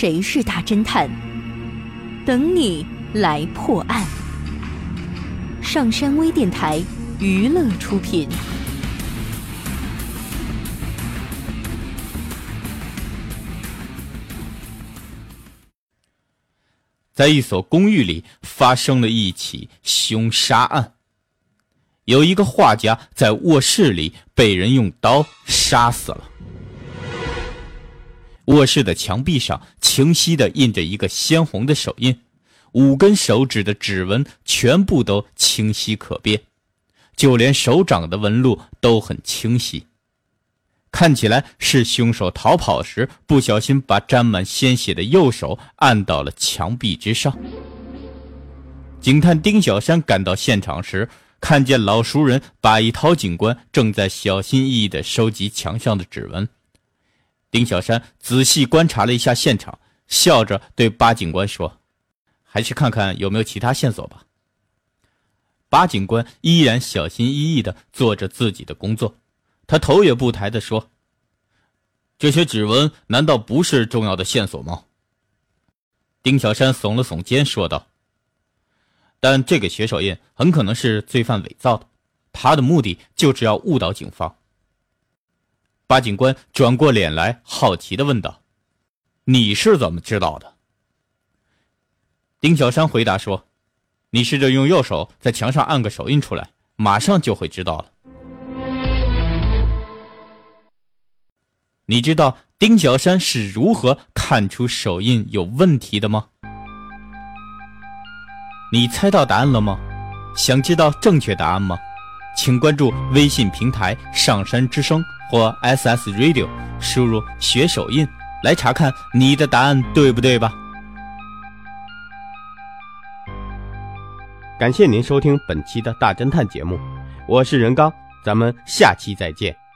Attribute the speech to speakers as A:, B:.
A: 谁是大侦探？等你来破案。上山微电台娱乐出品。
B: 在一所公寓里发生了一起凶杀案。有一个画家在卧室里被人用刀杀死了。卧室的墙壁上清晰的印着一个鲜红的手印，五根手指的指纹全部都清晰可辨，就连手掌的纹路都很清晰。看起来是凶手逃跑时不小心把沾满鲜血的右手按到了墙壁之上。警探丁小山赶到现场时，看见老熟人把一涛警官正在小心翼翼地收集墙上的指纹。丁小山仔细观察了一下现场，笑着对巴警官说：“还是看看有没有其他线索吧。”巴警官依然小心翼翼地做着自己的工作。他头也不抬地说：“这些指纹难道不是重要的线索吗？”丁小山耸了耸肩，说道：“但这个血手印很可能是罪犯伪造的，他的目的就是要误导警方。”巴警官转过脸来，好奇的问道：“你是怎么知道的？”丁小山回答说：“你试着用右手在墙上按个手印出来，马上就会知道了。”你知道丁小山是如何看出手印有问题的吗？你猜到答案了吗？想知道正确答案吗？请关注微信平台“上山之声”或 SS Radio，输入“学手印”来查看你的答案对不对吧？
C: 感谢您收听本期的大侦探节目，我是任刚，咱们下期再见。